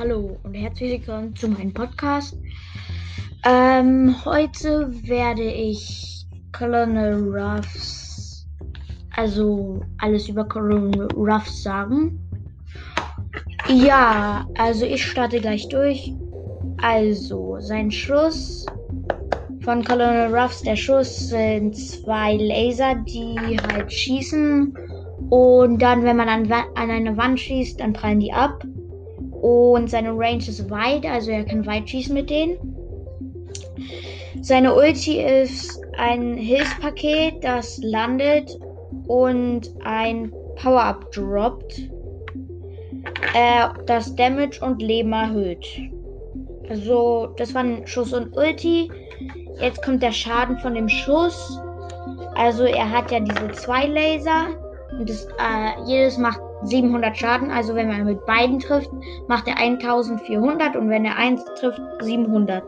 Hallo und herzlich willkommen zu meinem Podcast. Ähm, heute werde ich Colonel Ruffs, also alles über Colonel Ruffs sagen. Ja, also ich starte gleich durch. Also, sein Schuss von Colonel Ruffs, der Schuss sind zwei Laser, die halt schießen. Und dann, wenn man an, an eine Wand schießt, dann prallen die ab. Und seine Range ist weit, also er kann weit schießen mit denen. Seine Ulti ist ein Hilfspaket, das landet und ein Power-Up droppt, äh, das Damage und Leben erhöht. Also, das waren Schuss und Ulti. Jetzt kommt der Schaden von dem Schuss. Also, er hat ja diese zwei Laser. Und das, äh, jedes macht 700 Schaden. Also wenn man mit beiden trifft, macht er 1400 und wenn er eins trifft, 700.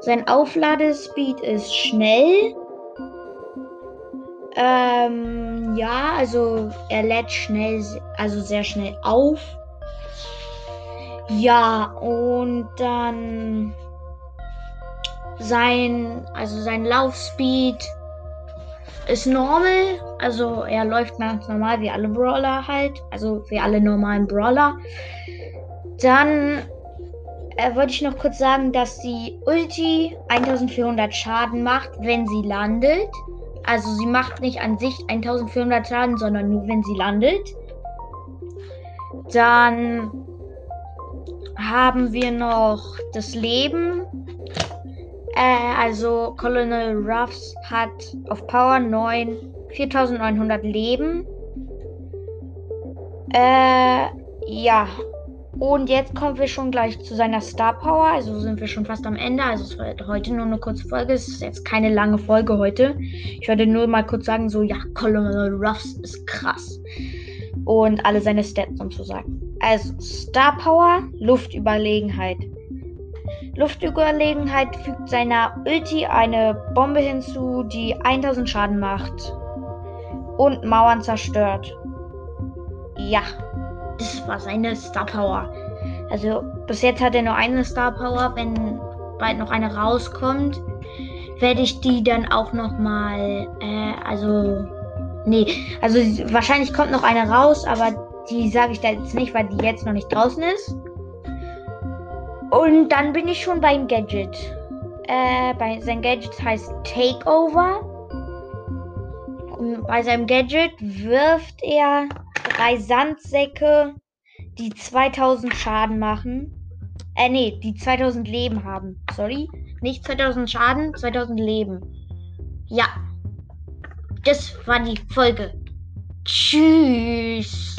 Sein Aufladespeed ist schnell. Ähm, ja, also er lädt schnell, also sehr schnell auf. Ja, und dann sein, also sein Laufspeed ist normal. Also er läuft ganz normal wie alle Brawler halt. Also wie alle normalen Brawler. Dann äh, wollte ich noch kurz sagen, dass die Ulti 1400 Schaden macht, wenn sie landet. Also sie macht nicht an sich 1400 Schaden, sondern nur wenn sie landet. Dann haben wir noch das Leben. Äh, also Colonel Ruffs hat auf Power 9 4900 Leben. Äh, ja. Und jetzt kommen wir schon gleich zu seiner Star Power. Also sind wir schon fast am Ende. Also es wird heute nur eine kurze Folge. Es ist jetzt keine lange Folge heute. Ich werde nur mal kurz sagen, so, ja, Colonel Ruffs ist krass. Und alle seine Stats sozusagen. Also, Star Power, Luftüberlegenheit. Luftüberlegenheit fügt seiner Ulti eine Bombe hinzu, die 1000 Schaden macht und Mauern zerstört. Ja, das war seine Star Power. Also bis jetzt hat er nur eine Star Power. Wenn bald noch eine rauskommt, werde ich die dann auch noch mal, äh, also nee, also wahrscheinlich kommt noch eine raus, aber die sage ich da jetzt nicht, weil die jetzt noch nicht draußen ist. Und dann bin ich schon beim Gadget. Äh, bei, sein Gadget heißt Takeover. Und bei seinem Gadget wirft er drei Sandsäcke, die 2000 Schaden machen. Äh, nee, die 2000 Leben haben. Sorry. Nicht 2000 Schaden, 2000 Leben. Ja. Das war die Folge. Tschüss.